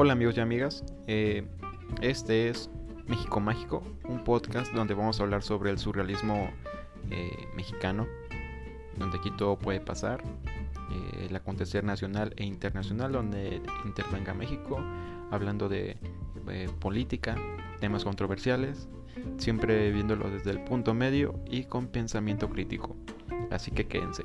Hola amigos y amigas, eh, este es México Mágico, un podcast donde vamos a hablar sobre el surrealismo eh, mexicano, donde aquí todo puede pasar, eh, el acontecer nacional e internacional, donde intervenga México, hablando de eh, política, temas controversiales, siempre viéndolo desde el punto medio y con pensamiento crítico. Así que quédense.